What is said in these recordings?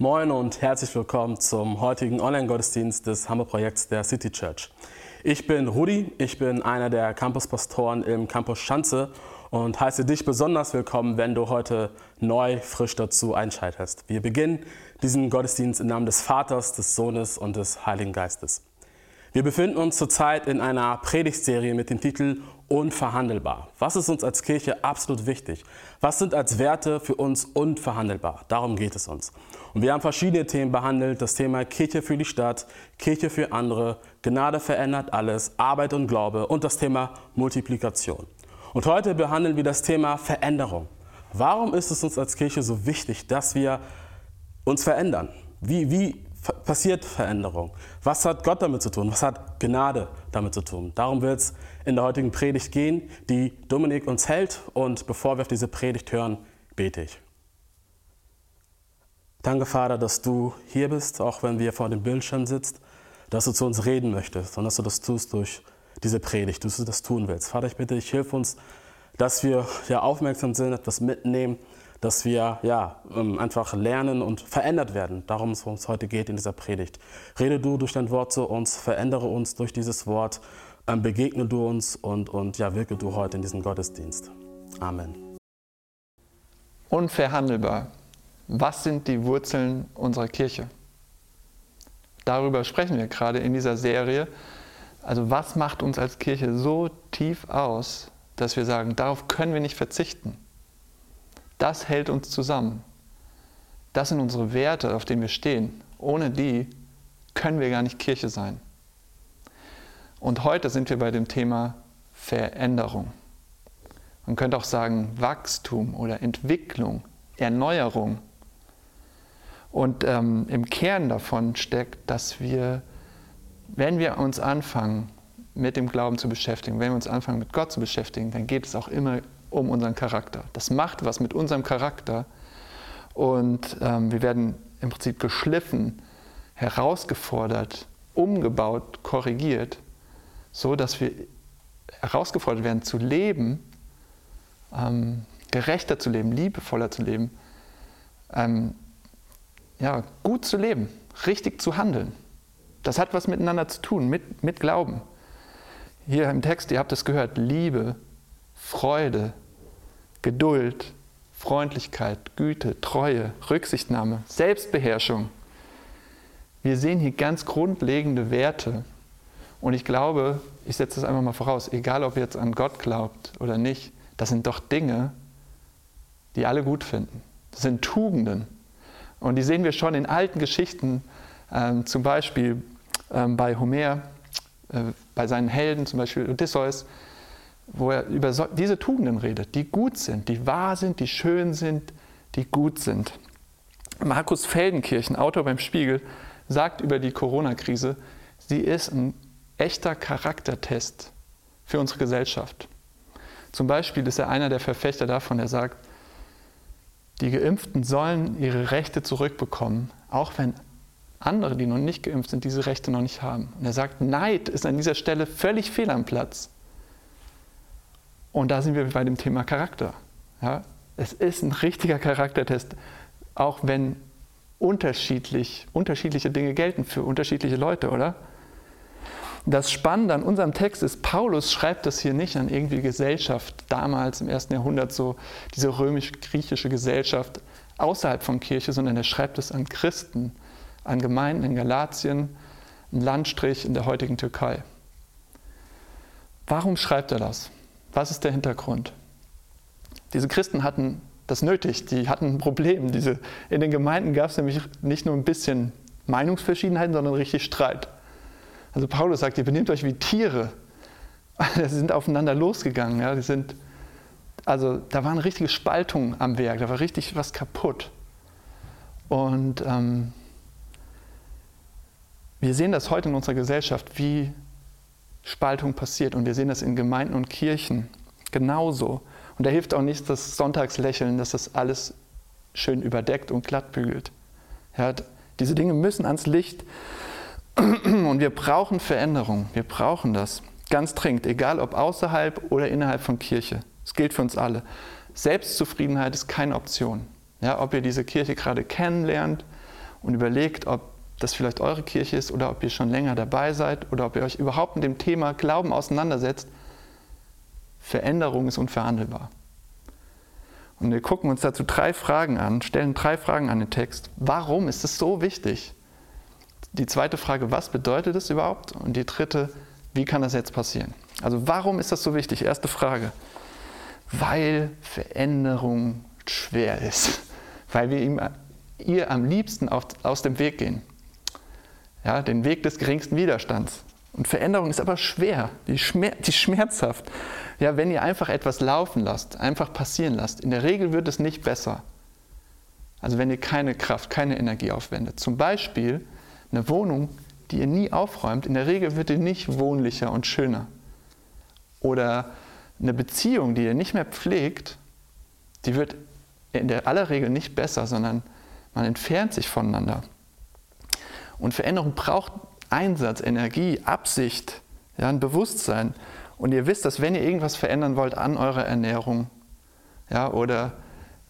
Moin und herzlich willkommen zum heutigen Online-Gottesdienst des Hamburg-Projekts der City Church. Ich bin Rudi, ich bin einer der Campuspastoren im Campus Schanze und heiße dich besonders willkommen, wenn du heute neu frisch dazu einschaltest. Wir beginnen diesen Gottesdienst im Namen des Vaters, des Sohnes und des Heiligen Geistes. Wir befinden uns zurzeit in einer Predigtserie mit dem Titel Unverhandelbar. Was ist uns als Kirche absolut wichtig? Was sind als Werte für uns unverhandelbar? Darum geht es uns. Und wir haben verschiedene Themen behandelt. Das Thema Kirche für die Stadt, Kirche für andere, Gnade verändert alles, Arbeit und Glaube und das Thema Multiplikation. Und heute behandeln wir das Thema Veränderung. Warum ist es uns als Kirche so wichtig, dass wir uns verändern? Wie, wie passiert Veränderung? Was hat Gott damit zu tun? Was hat Gnade damit zu tun? Darum wird es in der heutigen Predigt gehen, die Dominik uns hält. Und bevor wir auf diese Predigt hören, bete ich. Danke, Vater, dass du hier bist, auch wenn wir vor dem Bildschirm sitzt, dass du zu uns reden möchtest und dass du das tust durch diese Predigt, dass du das tun willst. Vater, ich bitte dich, hilf uns, dass wir ja aufmerksam sind, etwas mitnehmen, dass wir ja ähm, einfach lernen und verändert werden. Darum es uns heute geht in dieser Predigt. Rede du durch dein Wort zu uns, verändere uns durch dieses Wort, ähm, begegne du uns und, und ja, wirke du heute in diesem Gottesdienst. Amen. Unverhandelbar. Was sind die Wurzeln unserer Kirche? Darüber sprechen wir gerade in dieser Serie. Also was macht uns als Kirche so tief aus, dass wir sagen, darauf können wir nicht verzichten? Das hält uns zusammen. Das sind unsere Werte, auf denen wir stehen. Ohne die können wir gar nicht Kirche sein. Und heute sind wir bei dem Thema Veränderung. Man könnte auch sagen Wachstum oder Entwicklung, Erneuerung. Und ähm, im Kern davon steckt, dass wir, wenn wir uns anfangen, mit dem Glauben zu beschäftigen, wenn wir uns anfangen, mit Gott zu beschäftigen, dann geht es auch immer um unseren Charakter. Das macht was mit unserem Charakter und ähm, wir werden im Prinzip geschliffen, herausgefordert, umgebaut, korrigiert, so dass wir herausgefordert werden zu leben, ähm, gerechter zu leben, liebevoller zu leben, ähm, ja, gut zu leben, richtig zu handeln. Das hat was miteinander zu tun, mit, mit Glauben. Hier im Text, ihr habt es gehört, Liebe, Freude, Geduld, Freundlichkeit, Güte, Treue, Rücksichtnahme, Selbstbeherrschung. Wir sehen hier ganz grundlegende Werte. Und ich glaube, ich setze das einfach mal voraus, egal ob ihr jetzt an Gott glaubt oder nicht, das sind doch Dinge, die alle gut finden. Das sind Tugenden. Und die sehen wir schon in alten Geschichten, ähm, zum Beispiel ähm, bei Homer, äh, bei seinen Helden, zum Beispiel Odysseus, wo er über diese Tugenden redet, die gut sind, die wahr sind, die schön sind, die gut sind. Markus Feldenkirchen, Autor beim Spiegel, sagt über die Corona-Krise, sie ist ein echter Charaktertest für unsere Gesellschaft. Zum Beispiel ist er einer der Verfechter davon, der sagt, die Geimpften sollen ihre Rechte zurückbekommen, auch wenn andere, die noch nicht geimpft sind, diese Rechte noch nicht haben. Und er sagt, Neid ist an dieser Stelle völlig fehl am Platz. Und da sind wir bei dem Thema Charakter. Ja? Es ist ein richtiger Charaktertest, auch wenn unterschiedlich, unterschiedliche Dinge gelten für unterschiedliche Leute, oder? Das Spannende an unserem Text ist, Paulus schreibt das hier nicht an irgendwie Gesellschaft, damals im ersten Jahrhundert so, diese römisch-griechische Gesellschaft außerhalb von Kirche, sondern er schreibt es an Christen, an Gemeinden in Galatien, einen Landstrich in der heutigen Türkei. Warum schreibt er das? Was ist der Hintergrund? Diese Christen hatten das nötig, die hatten ein Problem. Diese, in den Gemeinden gab es nämlich nicht nur ein bisschen Meinungsverschiedenheiten, sondern richtig Streit. Also Paulus sagt, ihr benehmt euch wie Tiere. Sie sind aufeinander losgegangen. Ja? Die sind, also da war eine richtige Spaltung am Werk, da war richtig was kaputt. Und ähm, wir sehen das heute in unserer Gesellschaft, wie Spaltung passiert. Und wir sehen das in Gemeinden und Kirchen genauso. Und da hilft auch nicht das Sonntagslächeln, dass das alles schön überdeckt und glatt bügelt. Ja, diese Dinge müssen ans Licht. Und wir brauchen Veränderung. Wir brauchen das. Ganz dringend, egal ob außerhalb oder innerhalb von Kirche. Es gilt für uns alle. Selbstzufriedenheit ist keine Option. Ja, ob ihr diese Kirche gerade kennenlernt und überlegt, ob das vielleicht eure Kirche ist oder ob ihr schon länger dabei seid oder ob ihr euch überhaupt mit dem Thema Glauben auseinandersetzt, Veränderung ist unverhandelbar. Und wir gucken uns dazu drei Fragen an, stellen drei Fragen an den Text. Warum ist es so wichtig? Die zweite Frage, was bedeutet es überhaupt? Und die dritte, wie kann das jetzt passieren? Also warum ist das so wichtig? Erste Frage. Weil Veränderung schwer ist. Weil wir ihm, ihr am liebsten auf, aus dem Weg gehen. Ja, den Weg des geringsten Widerstands. Und Veränderung ist aber schwer, die, schmer die schmerzhaft. Ja, wenn ihr einfach etwas laufen lasst, einfach passieren lasst, in der Regel wird es nicht besser. Also wenn ihr keine Kraft, keine Energie aufwendet. Zum Beispiel eine Wohnung, die ihr nie aufräumt, in der Regel wird die nicht wohnlicher und schöner. Oder eine Beziehung, die ihr nicht mehr pflegt, die wird in der aller Regel nicht besser, sondern man entfernt sich voneinander. Und Veränderung braucht Einsatz, Energie, Absicht, ja, ein Bewusstsein. Und ihr wisst, dass wenn ihr irgendwas verändern wollt an eurer Ernährung, ja, oder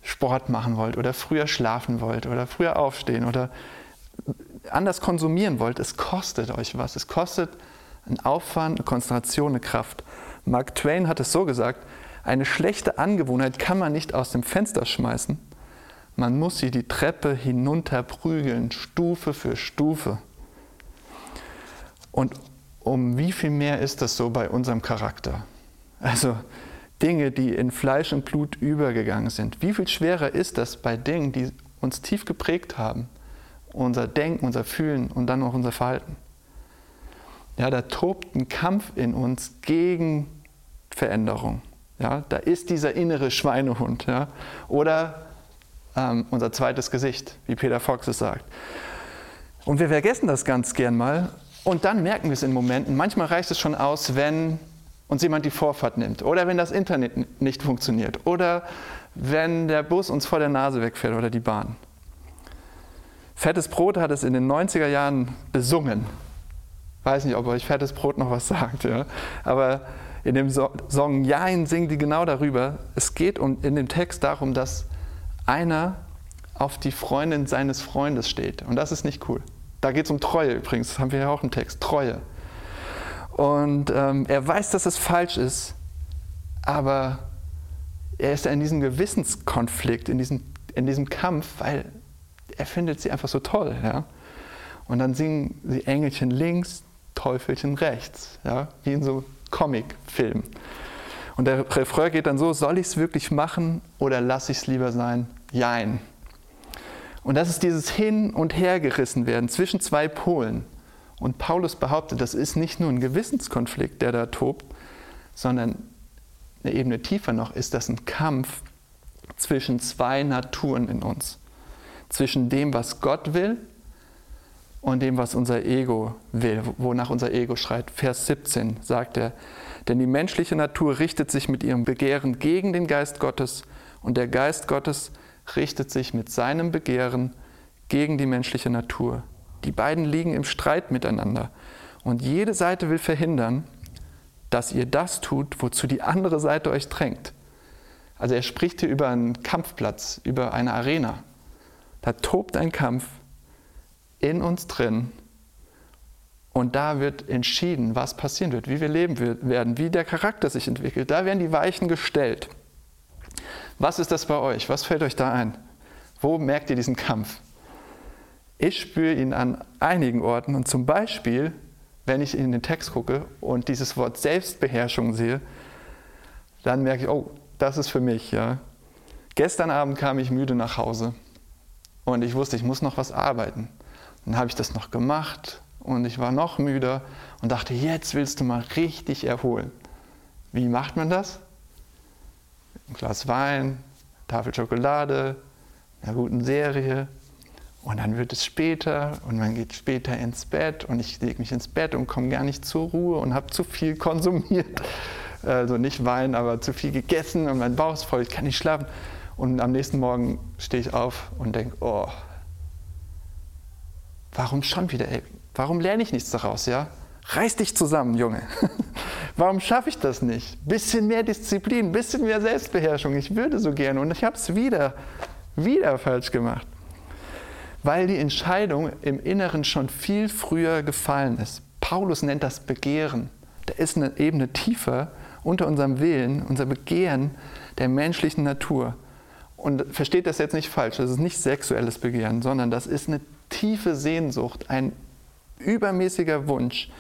Sport machen wollt, oder früher schlafen wollt, oder früher aufstehen, oder anders konsumieren wollt, es kostet euch was. Es kostet einen Aufwand, eine Konzentration, eine Kraft. Mark Twain hat es so gesagt, eine schlechte Angewohnheit kann man nicht aus dem Fenster schmeißen. Man muss sie die Treppe hinunter prügeln, Stufe für Stufe. Und um wie viel mehr ist das so bei unserem Charakter? Also Dinge, die in Fleisch und Blut übergegangen sind. Wie viel schwerer ist das bei Dingen, die uns tief geprägt haben? Unser Denken, unser Fühlen und dann auch unser Verhalten. Ja, da tobt ein Kampf in uns gegen Veränderung. Ja, da ist dieser innere Schweinehund. Ja, oder ähm, unser zweites Gesicht, wie Peter Fox es sagt. Und wir vergessen das ganz gern mal. Und dann merken wir es in Momenten. Manchmal reicht es schon aus, wenn uns jemand die Vorfahrt nimmt. Oder wenn das Internet nicht funktioniert. Oder wenn der Bus uns vor der Nase wegfährt oder die Bahn. Fettes Brot hat es in den 90er Jahren besungen weiß nicht, ob euch fettes Brot noch was sagt, ja. aber in dem Song Jain singen die genau darüber. Es geht in dem Text darum, dass einer auf die Freundin seines Freundes steht. Und das ist nicht cool. Da geht es um Treue übrigens, das haben wir ja auch im Text, Treue. Und ähm, er weiß, dass es falsch ist, aber er ist in diesem Gewissenskonflikt, in diesem, in diesem Kampf, weil er findet sie einfach so toll. Ja? Und dann singen sie Engelchen links, Teufelchen rechts, ja, wie in so Comicfilmen. Und der Refrain geht dann so, soll ich es wirklich machen oder lasse ich es lieber sein? Jein. Und das ist dieses Hin- und Hergerissen werden zwischen zwei Polen. Und Paulus behauptet, das ist nicht nur ein Gewissenskonflikt, der da tobt, sondern eine Ebene tiefer noch ist das ein Kampf zwischen zwei Naturen in uns. Zwischen dem, was Gott will und dem, was unser Ego will, wonach unser Ego schreit. Vers 17 sagt er, denn die menschliche Natur richtet sich mit ihrem Begehren gegen den Geist Gottes und der Geist Gottes richtet sich mit seinem Begehren gegen die menschliche Natur. Die beiden liegen im Streit miteinander und jede Seite will verhindern, dass ihr das tut, wozu die andere Seite euch drängt. Also er spricht hier über einen Kampfplatz, über eine Arena. Da tobt ein Kampf in uns drin. Und da wird entschieden, was passieren wird, wie wir leben werden, wie der Charakter sich entwickelt. Da werden die Weichen gestellt. Was ist das bei euch? Was fällt euch da ein? Wo merkt ihr diesen Kampf? Ich spüre ihn an einigen Orten und zum Beispiel, wenn ich in den Text gucke und dieses Wort Selbstbeherrschung sehe, dann merke ich, oh, das ist für mich. Ja. Gestern Abend kam ich müde nach Hause und ich wusste, ich muss noch was arbeiten. Dann habe ich das noch gemacht und ich war noch müder und dachte, jetzt willst du mal richtig erholen. Wie macht man das? Ein Glas Wein, Tafel Schokolade, einer guten Serie und dann wird es später und man geht später ins Bett und ich lege mich ins Bett und komme gar nicht zur Ruhe und habe zu viel konsumiert. Also nicht Wein, aber zu viel gegessen und mein Bauch ist voll, ich kann nicht schlafen. Und am nächsten Morgen stehe ich auf und denke, oh, Warum schon wieder? Ey? Warum lerne ich nichts daraus? Ja? Reiß dich zusammen, Junge. Warum schaffe ich das nicht? Bisschen mehr Disziplin, bisschen mehr Selbstbeherrschung. Ich würde so gerne und ich habe es wieder, wieder falsch gemacht. weil die Entscheidung im Inneren schon viel früher gefallen ist. Paulus nennt das Begehren. Da ist eine Ebene tiefer unter unserem Willen, unser Begehren der menschlichen Natur. Und versteht das jetzt nicht falsch, das ist nicht sexuelles Begehren, sondern das ist eine tiefe Sehnsucht, ein übermäßiger Wunsch,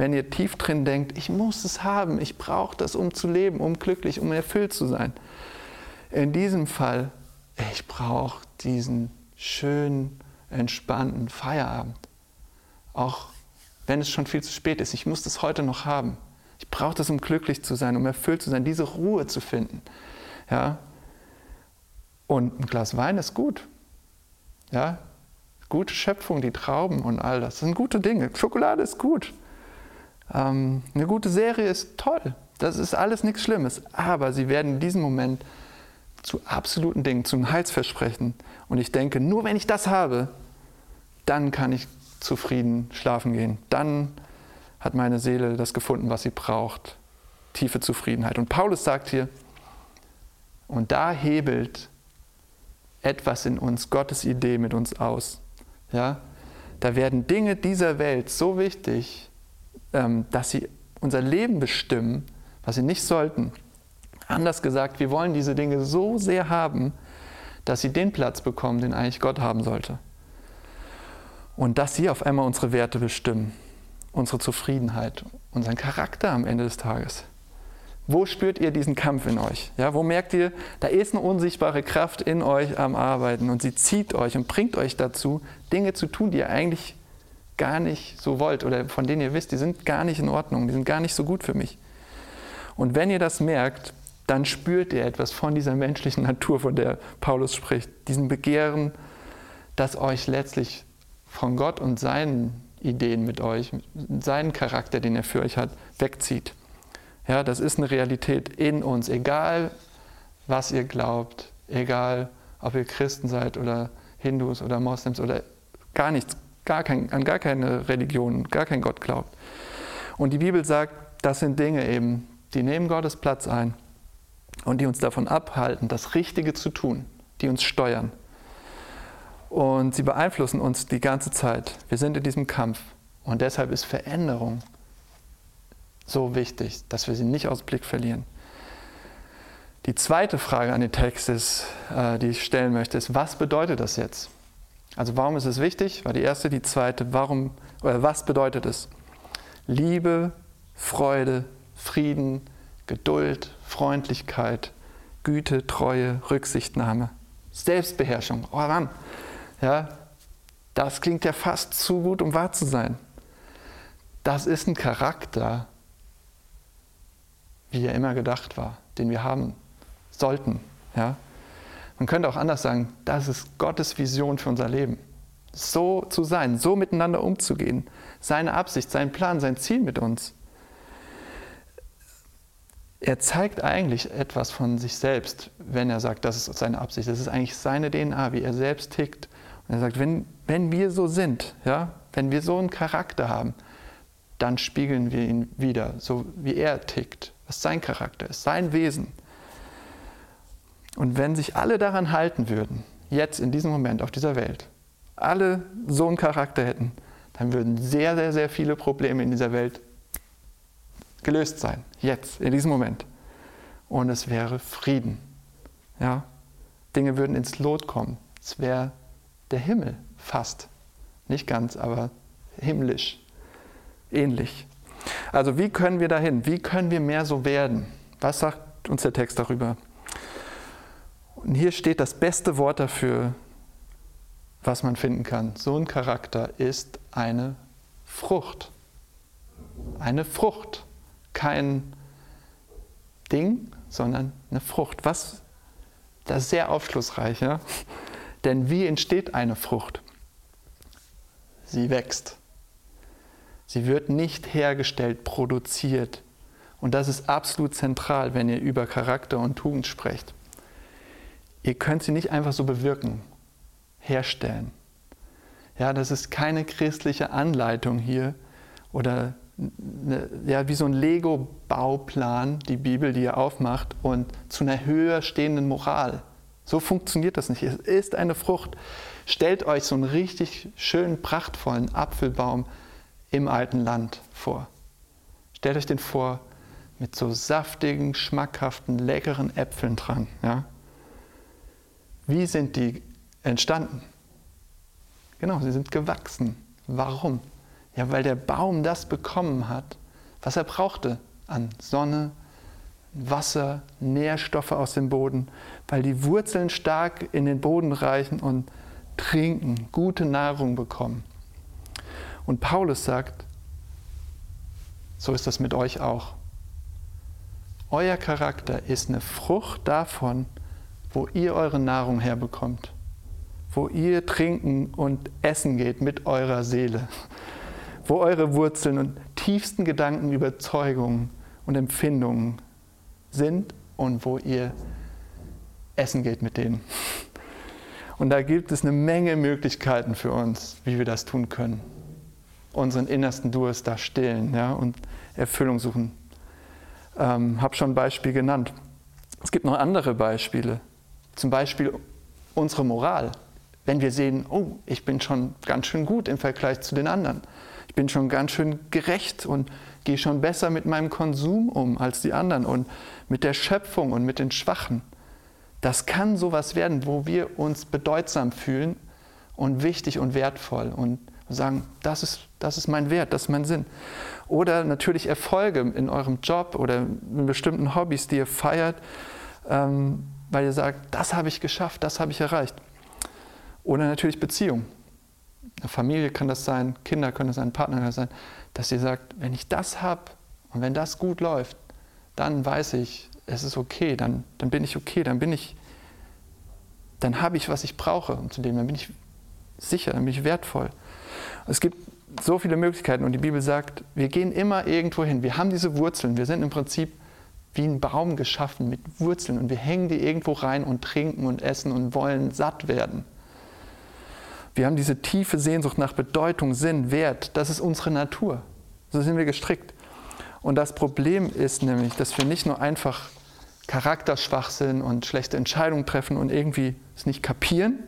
wenn ihr tief drin denkt, ich muss es haben, ich brauche das, um zu leben, um glücklich, um erfüllt zu sein. In diesem Fall, ich brauche diesen schönen, entspannten Feierabend. Auch wenn es schon viel zu spät ist, ich muss das heute noch haben. Ich brauche das, um glücklich zu sein, um erfüllt zu sein, diese Ruhe zu finden. Ja? Und ein Glas Wein ist gut. Ja? Gute Schöpfung, die Trauben und all das. Das sind gute Dinge. Schokolade ist gut. Ähm, eine gute Serie ist toll. Das ist alles nichts Schlimmes. Aber sie werden in diesem Moment zu absoluten Dingen, zum Heilsversprechen. Und ich denke, nur wenn ich das habe, dann kann ich zufrieden schlafen gehen. Dann hat meine Seele das gefunden, was sie braucht. Tiefe Zufriedenheit. Und Paulus sagt hier, und da hebelt etwas in uns, Gottes Idee mit uns aus. Ja? Da werden Dinge dieser Welt so wichtig, dass sie unser Leben bestimmen, was sie nicht sollten. Anders gesagt, wir wollen diese Dinge so sehr haben, dass sie den Platz bekommen, den eigentlich Gott haben sollte. Und dass sie auf einmal unsere Werte bestimmen, unsere Zufriedenheit, unseren Charakter am Ende des Tages. Wo spürt ihr diesen Kampf in euch? Ja, wo merkt ihr, da ist eine unsichtbare Kraft in euch am Arbeiten und sie zieht euch und bringt euch dazu, Dinge zu tun, die ihr eigentlich gar nicht so wollt oder von denen ihr wisst, die sind gar nicht in Ordnung, die sind gar nicht so gut für mich. Und wenn ihr das merkt, dann spürt ihr etwas von dieser menschlichen Natur, von der Paulus spricht, diesem Begehren, das euch letztlich von Gott und seinen Ideen mit euch, seinen Charakter, den er für euch hat, wegzieht. Ja, das ist eine Realität in uns, egal was ihr glaubt, egal ob ihr Christen seid oder Hindus oder Moslems oder gar nichts gar kein, an gar keine Religion, gar kein Gott glaubt. Und die Bibel sagt, das sind Dinge eben, die nehmen Gottes Platz ein und die uns davon abhalten, das Richtige zu tun, die uns steuern. Und sie beeinflussen uns die ganze Zeit. Wir sind in diesem Kampf. Und deshalb ist Veränderung so wichtig, dass wir sie nicht aus Blick verlieren. Die zweite Frage an den Text ist, äh, die ich stellen möchte, ist, was bedeutet das jetzt? Also warum ist es wichtig? War die erste, die zweite, warum oder was bedeutet es? Liebe, Freude, Frieden, Geduld, Freundlichkeit, Güte, Treue, Rücksichtnahme, Selbstbeherrschung. Oh Mann, ja, das klingt ja fast zu gut, um wahr zu sein. Das ist ein Charakter, wie er immer gedacht war, den wir haben sollten. Ja? Man könnte auch anders sagen, das ist Gottes Vision für unser Leben. So zu sein, so miteinander umzugehen. Seine Absicht, sein Plan, sein Ziel mit uns. Er zeigt eigentlich etwas von sich selbst, wenn er sagt, das ist seine Absicht. Das ist eigentlich seine DNA, wie er selbst tickt. Und er sagt, wenn, wenn wir so sind, ja, wenn wir so einen Charakter haben, dann spiegeln wir ihn wieder, so wie er tickt, was sein Charakter ist, sein Wesen. Und wenn sich alle daran halten würden, jetzt in diesem Moment auf dieser Welt, alle so einen Charakter hätten, dann würden sehr, sehr, sehr viele Probleme in dieser Welt gelöst sein. Jetzt, in diesem Moment. Und es wäre Frieden. Ja? Dinge würden ins Lot kommen. Es wäre der Himmel fast. Nicht ganz, aber himmlisch. Ähnlich. Also wie können wir dahin? Wie können wir mehr so werden? Was sagt uns der Text darüber? Und hier steht das beste Wort dafür, was man finden kann. So ein Charakter ist eine Frucht. Eine Frucht. Kein Ding, sondern eine Frucht. Was? Das ist sehr aufschlussreich. Ja? Denn wie entsteht eine Frucht? Sie wächst. Sie wird nicht hergestellt, produziert. Und das ist absolut zentral, wenn ihr über Charakter und Tugend sprecht. Ihr könnt sie nicht einfach so bewirken, herstellen. Ja, das ist keine christliche Anleitung hier oder eine, ja, wie so ein Lego-Bauplan, die Bibel, die ihr aufmacht und zu einer höher stehenden Moral. So funktioniert das nicht. Es ist eine Frucht. Stellt euch so einen richtig schönen, prachtvollen Apfelbaum im alten Land vor. Stellt euch den vor mit so saftigen, schmackhaften, leckeren Äpfeln dran. Ja? Wie sind die entstanden? Genau, sie sind gewachsen. Warum? Ja, weil der Baum das bekommen hat, was er brauchte an Sonne, Wasser, Nährstoffe aus dem Boden, weil die Wurzeln stark in den Boden reichen und trinken, gute Nahrung bekommen. Und Paulus sagt, so ist das mit euch auch. Euer Charakter ist eine Frucht davon, wo ihr eure Nahrung herbekommt, wo ihr trinken und essen geht mit eurer Seele, wo eure Wurzeln und tiefsten Gedanken, Überzeugungen und Empfindungen sind und wo ihr essen geht mit denen. Und da gibt es eine Menge Möglichkeiten für uns, wie wir das tun können. Unseren innersten Durst da stillen ja, und Erfüllung suchen. Ähm, habe schon ein Beispiel genannt. Es gibt noch andere Beispiele. Zum Beispiel unsere Moral. Wenn wir sehen, oh, ich bin schon ganz schön gut im Vergleich zu den anderen. Ich bin schon ganz schön gerecht und gehe schon besser mit meinem Konsum um als die anderen und mit der Schöpfung und mit den Schwachen. Das kann sowas werden, wo wir uns bedeutsam fühlen und wichtig und wertvoll und sagen, das ist, das ist mein Wert, das ist mein Sinn. Oder natürlich Erfolge in eurem Job oder in bestimmten Hobbys, die ihr feiert, ähm, weil ihr sagt, das habe ich geschafft, das habe ich erreicht. Oder natürlich Beziehung. Eine Familie kann das sein, Kinder können das sein, Partner kann das sein dass ihr sagt, wenn ich das habe und wenn das gut läuft, dann weiß ich, es ist okay, dann, dann bin ich okay, dann bin ich, dann habe ich, was ich brauche, um zu leben, dann bin ich sicher, dann bin ich wertvoll. Es gibt so viele Möglichkeiten und die Bibel sagt, wir gehen immer irgendwo hin. Wir haben diese Wurzeln, wir sind im Prinzip wie ein Baum geschaffen mit Wurzeln und wir hängen die irgendwo rein und trinken und essen und wollen satt werden. Wir haben diese tiefe Sehnsucht nach Bedeutung, Sinn, Wert. Das ist unsere Natur. So sind wir gestrickt. Und das Problem ist nämlich, dass wir nicht nur einfach charakterschwach sind und schlechte Entscheidungen treffen und irgendwie es nicht kapieren,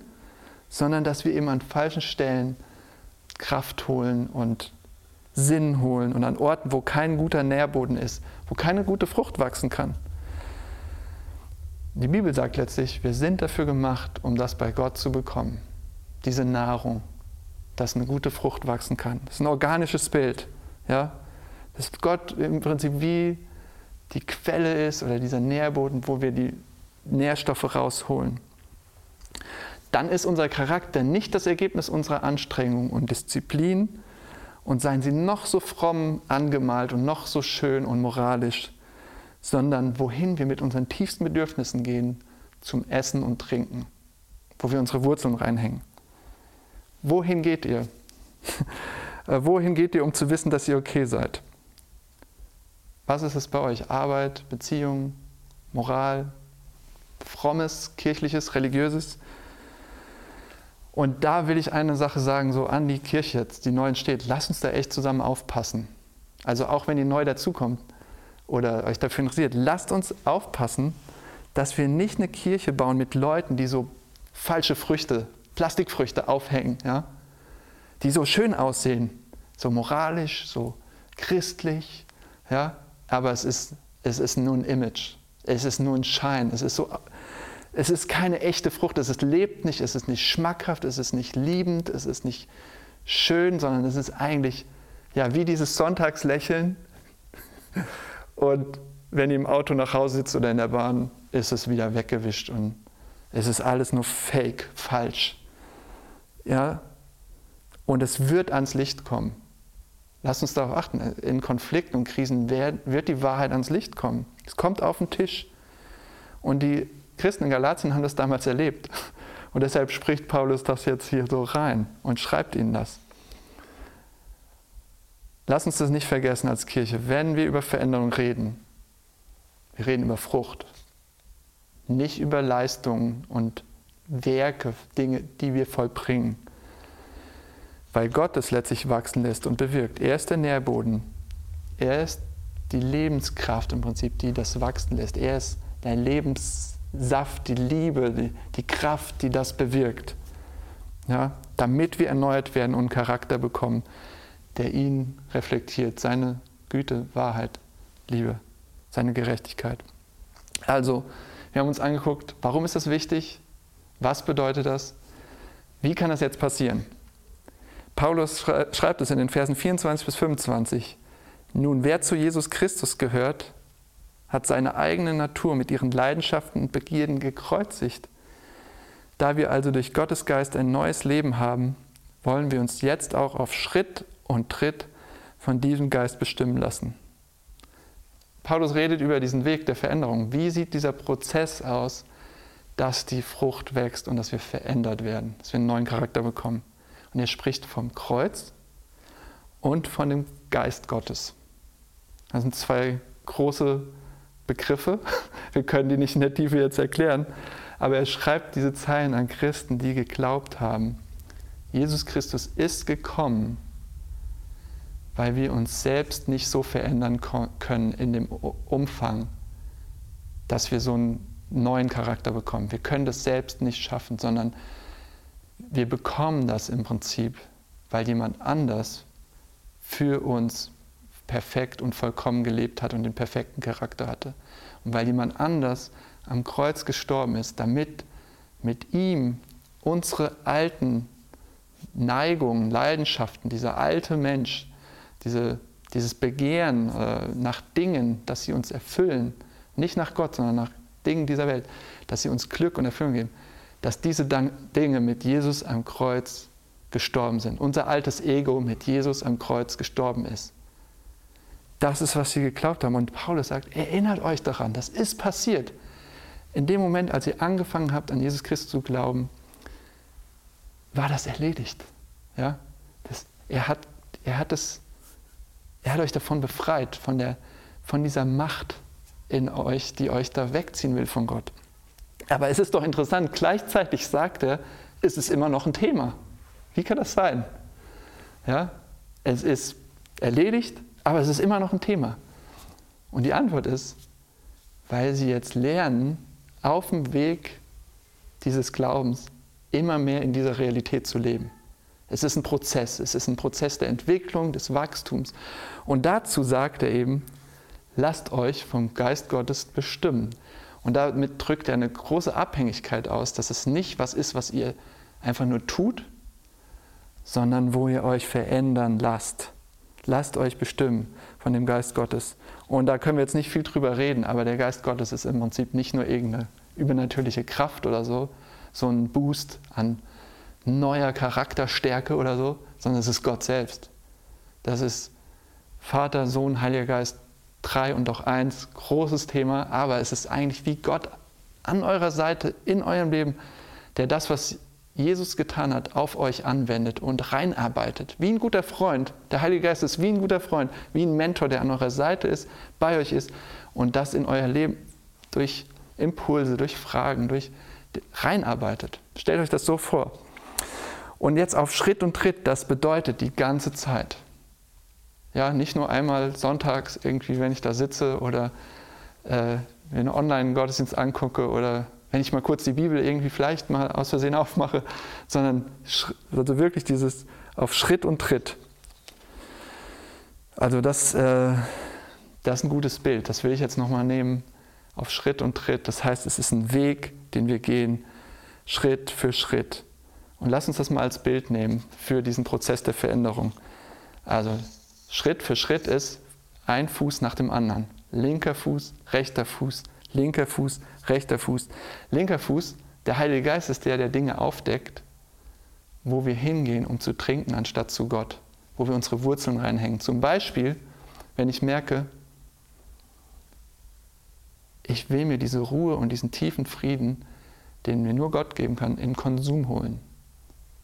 sondern dass wir eben an falschen Stellen Kraft holen und Sinn holen und an Orten, wo kein guter Nährboden ist, wo keine gute Frucht wachsen kann. Die Bibel sagt letztlich, wir sind dafür gemacht, um das bei Gott zu bekommen diese Nahrung, dass eine gute Frucht wachsen kann. Das ist ein organisches Bild. Ja? Dass Gott im Prinzip wie die Quelle ist oder dieser Nährboden, wo wir die Nährstoffe rausholen. Dann ist unser Charakter nicht das Ergebnis unserer Anstrengung und Disziplin. Und seien sie noch so fromm angemalt und noch so schön und moralisch, sondern wohin wir mit unseren tiefsten Bedürfnissen gehen, zum Essen und Trinken, wo wir unsere Wurzeln reinhängen. Wohin geht ihr? Äh, wohin geht ihr, um zu wissen, dass ihr okay seid? Was ist es bei euch? Arbeit, Beziehung, Moral, frommes, kirchliches, religiöses? Und da will ich eine Sache sagen, so an die Kirche jetzt, die neu entsteht. Lasst uns da echt zusammen aufpassen. Also auch wenn ihr neu dazukommt oder euch dafür interessiert, lasst uns aufpassen, dass wir nicht eine Kirche bauen mit Leuten, die so falsche Früchte Plastikfrüchte aufhängen, ja? die so schön aussehen, so moralisch, so christlich, ja? aber es ist, es ist nur ein Image, es ist nur ein Schein, es ist, so, es ist keine echte Frucht, es ist, lebt nicht, es ist nicht schmackhaft, es ist nicht liebend, es ist nicht schön, sondern es ist eigentlich ja, wie dieses Sonntagslächeln. Und wenn ihr im Auto nach Hause sitzt oder in der Bahn, ist es wieder weggewischt und es ist alles nur fake, falsch. Ja? Und es wird ans Licht kommen. Lass uns darauf achten. In Konflikten und Krisen wird die Wahrheit ans Licht kommen. Es kommt auf den Tisch. Und die Christen in Galatien haben das damals erlebt. Und deshalb spricht Paulus das jetzt hier so rein und schreibt ihnen das. Lass uns das nicht vergessen als Kirche, wenn wir über Veränderung reden. Wir reden über Frucht, nicht über Leistungen und Werke, Dinge, die wir vollbringen. Weil Gott es letztlich wachsen lässt und bewirkt. Er ist der Nährboden. Er ist die Lebenskraft im Prinzip, die das wachsen lässt. Er ist der Lebens, Saft, die Liebe, die, die Kraft, die das bewirkt. Ja, damit wir erneuert werden und Charakter bekommen, der ihn reflektiert, seine Güte, Wahrheit, Liebe, seine Gerechtigkeit. Also, wir haben uns angeguckt, warum ist das wichtig? Was bedeutet das? Wie kann das jetzt passieren? Paulus schreibt es in den Versen 24 bis 25. Nun, wer zu Jesus Christus gehört, hat seine eigene Natur mit ihren Leidenschaften und Begierden gekreuzigt. Da wir also durch Gottes Geist ein neues Leben haben, wollen wir uns jetzt auch auf Schritt und Tritt von diesem Geist bestimmen lassen. Paulus redet über diesen Weg der Veränderung. Wie sieht dieser Prozess aus, dass die Frucht wächst und dass wir verändert werden, dass wir einen neuen Charakter bekommen? Und er spricht vom Kreuz und von dem Geist Gottes. Das sind zwei große Begriffe. Wir können die nicht in der Tiefe jetzt erklären. Aber er schreibt diese Zeilen an Christen, die geglaubt haben. Jesus Christus ist gekommen, weil wir uns selbst nicht so verändern können in dem Umfang, dass wir so einen neuen Charakter bekommen. Wir können das selbst nicht schaffen, sondern wir bekommen das im Prinzip, weil jemand anders für uns perfekt und vollkommen gelebt hat und den perfekten Charakter hatte. Und weil jemand anders am Kreuz gestorben ist, damit mit ihm unsere alten Neigungen, Leidenschaften, dieser alte Mensch, diese, dieses Begehren äh, nach Dingen, dass sie uns erfüllen, nicht nach Gott, sondern nach Dingen dieser Welt, dass sie uns Glück und Erfüllung geben, dass diese Dinge mit Jesus am Kreuz gestorben sind. Unser altes Ego mit Jesus am Kreuz gestorben ist. Das ist, was sie geglaubt haben. Und Paulus sagt, erinnert euch daran, das ist passiert. In dem Moment, als ihr angefangen habt, an Jesus Christus zu glauben, war das erledigt. Ja? Das, er, hat, er, hat es, er hat euch davon befreit, von, der, von dieser Macht in euch, die euch da wegziehen will von Gott. Aber es ist doch interessant, gleichzeitig sagt er, ist es immer noch ein Thema. Wie kann das sein? Ja? Es ist erledigt, aber es ist immer noch ein Thema. Und die Antwort ist, weil sie jetzt lernen, auf dem Weg dieses Glaubens immer mehr in dieser Realität zu leben. Es ist ein Prozess, es ist ein Prozess der Entwicklung, des Wachstums. Und dazu sagt er eben, lasst euch vom Geist Gottes bestimmen. Und damit drückt er eine große Abhängigkeit aus, dass es nicht was ist, was ihr einfach nur tut, sondern wo ihr euch verändern lasst. Lasst euch bestimmen von dem Geist Gottes. Und da können wir jetzt nicht viel drüber reden, aber der Geist Gottes ist im Prinzip nicht nur irgendeine übernatürliche Kraft oder so, so ein Boost an neuer Charakterstärke oder so, sondern es ist Gott selbst. Das ist Vater, Sohn, Heiliger Geist, drei und doch eins, großes Thema, aber es ist eigentlich wie Gott an eurer Seite, in eurem Leben, der das, was Jesus getan hat, auf euch anwendet und reinarbeitet. Wie ein guter Freund. Der Heilige Geist ist wie ein guter Freund, wie ein Mentor, der an eurer Seite ist, bei euch ist und das in euer Leben durch Impulse, durch Fragen, durch reinarbeitet. Stellt euch das so vor. Und jetzt auf Schritt und Tritt, das bedeutet die ganze Zeit. Ja, nicht nur einmal sonntags irgendwie, wenn ich da sitze oder äh, einen Online-Gottesdienst angucke oder wenn ich mal kurz die Bibel irgendwie vielleicht mal aus Versehen aufmache, sondern also wirklich dieses auf Schritt und Tritt. Also das, äh, das ist ein gutes Bild, das will ich jetzt nochmal nehmen, auf Schritt und Tritt. Das heißt, es ist ein Weg, den wir gehen, Schritt für Schritt. Und lass uns das mal als Bild nehmen für diesen Prozess der Veränderung. Also Schritt für Schritt ist ein Fuß nach dem anderen. Linker Fuß, rechter Fuß, linker Fuß, rechter Fuß. Linker Fuß, der Heilige Geist ist der, der Dinge aufdeckt, wo wir hingehen, um zu trinken, anstatt zu Gott, wo wir unsere Wurzeln reinhängen. Zum Beispiel, wenn ich merke, ich will mir diese Ruhe und diesen tiefen Frieden, den mir nur Gott geben kann, in Konsum holen.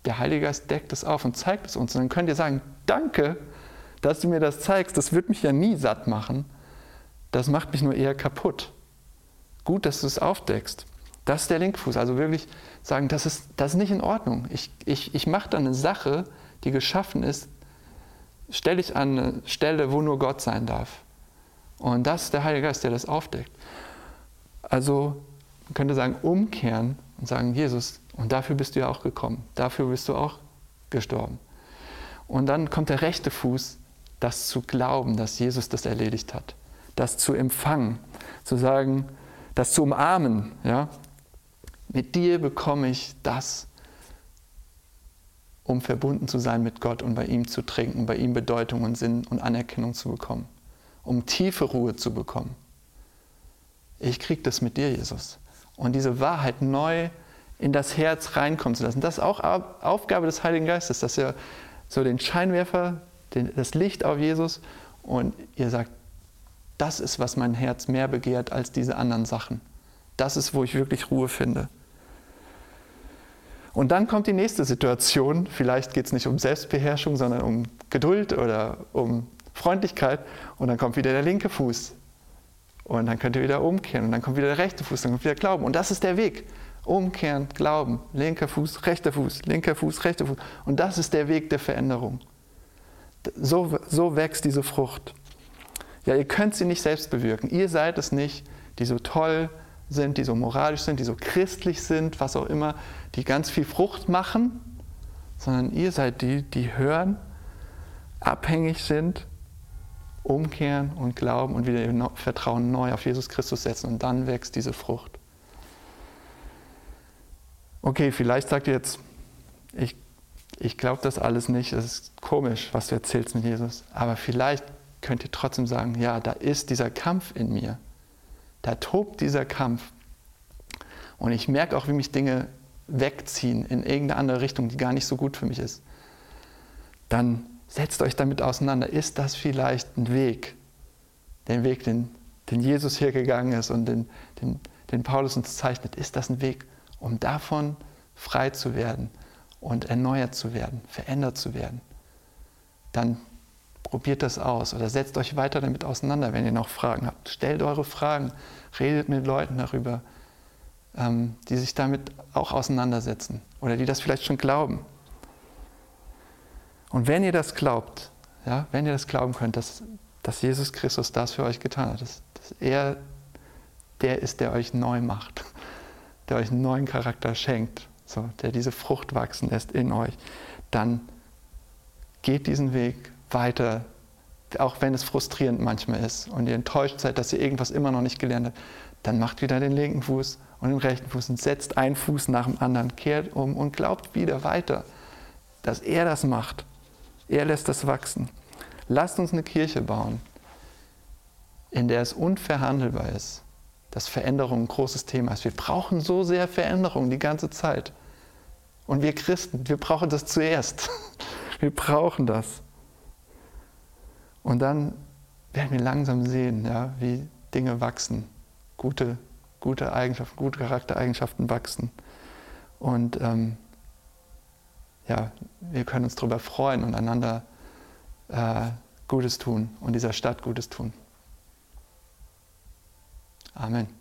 Der Heilige Geist deckt es auf und zeigt es uns. Und dann könnt ihr sagen, danke, dass du mir das zeigst. Das wird mich ja nie satt machen. Das macht mich nur eher kaputt. Gut, dass du es aufdeckst. Das ist der Linkfuß. Also wirklich sagen, das ist, das ist nicht in Ordnung. Ich, ich, ich mache da eine Sache, die geschaffen ist, stelle ich an eine Stelle, wo nur Gott sein darf. Und das ist der Heilige Geist, der das aufdeckt. Also Man könnte sagen, umkehren und sagen, Jesus, und dafür bist du ja auch gekommen, dafür bist du auch gestorben. Und dann kommt der rechte Fuß, das zu glauben, dass Jesus das erledigt hat, das zu empfangen, zu sagen, das zu umarmen. Ja? Mit dir bekomme ich das, um verbunden zu sein mit Gott und bei ihm zu trinken, bei ihm Bedeutung und Sinn und Anerkennung zu bekommen, um tiefe Ruhe zu bekommen. Ich kriege das mit dir, Jesus. Und diese Wahrheit neu in das Herz reinkommen zu lassen. Das ist auch Aufgabe des Heiligen Geistes, dass er so den Scheinwerfer, den, das Licht auf Jesus und ihr sagt, das ist, was mein Herz mehr begehrt als diese anderen Sachen. Das ist, wo ich wirklich Ruhe finde. Und dann kommt die nächste Situation. Vielleicht geht es nicht um Selbstbeherrschung, sondern um Geduld oder um Freundlichkeit. Und dann kommt wieder der linke Fuß. Und dann könnt ihr wieder umkehren. Und dann kommt wieder der rechte Fuß. Dann kommt wieder Glauben. Und das ist der Weg. Umkehren, Glauben. Linker Fuß, rechter Fuß, linker Fuß, rechter Fuß. Und das ist der Weg der Veränderung. So, so wächst diese Frucht. Ja, ihr könnt sie nicht selbst bewirken. Ihr seid es nicht, die so toll sind, die so moralisch sind, die so christlich sind, was auch immer, die ganz viel Frucht machen, sondern ihr seid die, die hören, abhängig sind, umkehren und glauben und wieder ihr Vertrauen neu auf Jesus Christus setzen und dann wächst diese Frucht. Okay, vielleicht sagt ihr jetzt, ich, ich glaube das alles nicht, es ist komisch, was du erzählst mit Jesus, aber vielleicht könnt ihr trotzdem sagen, ja, da ist dieser Kampf in mir. Da tobt dieser Kampf. Und ich merke auch, wie mich Dinge wegziehen in irgendeine andere Richtung, die gar nicht so gut für mich ist. Dann setzt euch damit auseinander. Ist das vielleicht ein Weg? Den Weg, den, den Jesus hier gegangen ist und den, den, den Paulus uns zeichnet. Ist das ein Weg, um davon frei zu werden und erneuert zu werden, verändert zu werden? Dann Probiert das aus oder setzt euch weiter damit auseinander, wenn ihr noch Fragen habt. Stellt eure Fragen, redet mit Leuten darüber, ähm, die sich damit auch auseinandersetzen oder die das vielleicht schon glauben. Und wenn ihr das glaubt, ja, wenn ihr das glauben könnt, dass, dass Jesus Christus das für euch getan hat, dass, dass er der ist, der euch neu macht, der euch einen neuen Charakter schenkt, so, der diese Frucht wachsen lässt in euch, dann geht diesen Weg, weiter, auch wenn es frustrierend manchmal ist und ihr enttäuscht seid, dass ihr irgendwas immer noch nicht gelernt habt, dann macht wieder den linken Fuß und den rechten Fuß und setzt einen Fuß nach dem anderen, kehrt um und glaubt wieder weiter, dass er das macht. Er lässt das wachsen. Lasst uns eine Kirche bauen, in der es unverhandelbar ist, dass Veränderung ein großes Thema ist. Wir brauchen so sehr Veränderung die ganze Zeit. Und wir Christen, wir brauchen das zuerst. Wir brauchen das. Und dann werden wir langsam sehen, ja, wie Dinge wachsen, gute, gute Eigenschaften, gute Charaktereigenschaften wachsen. Und ähm, ja, wir können uns darüber freuen und einander äh, Gutes tun und dieser Stadt Gutes tun. Amen.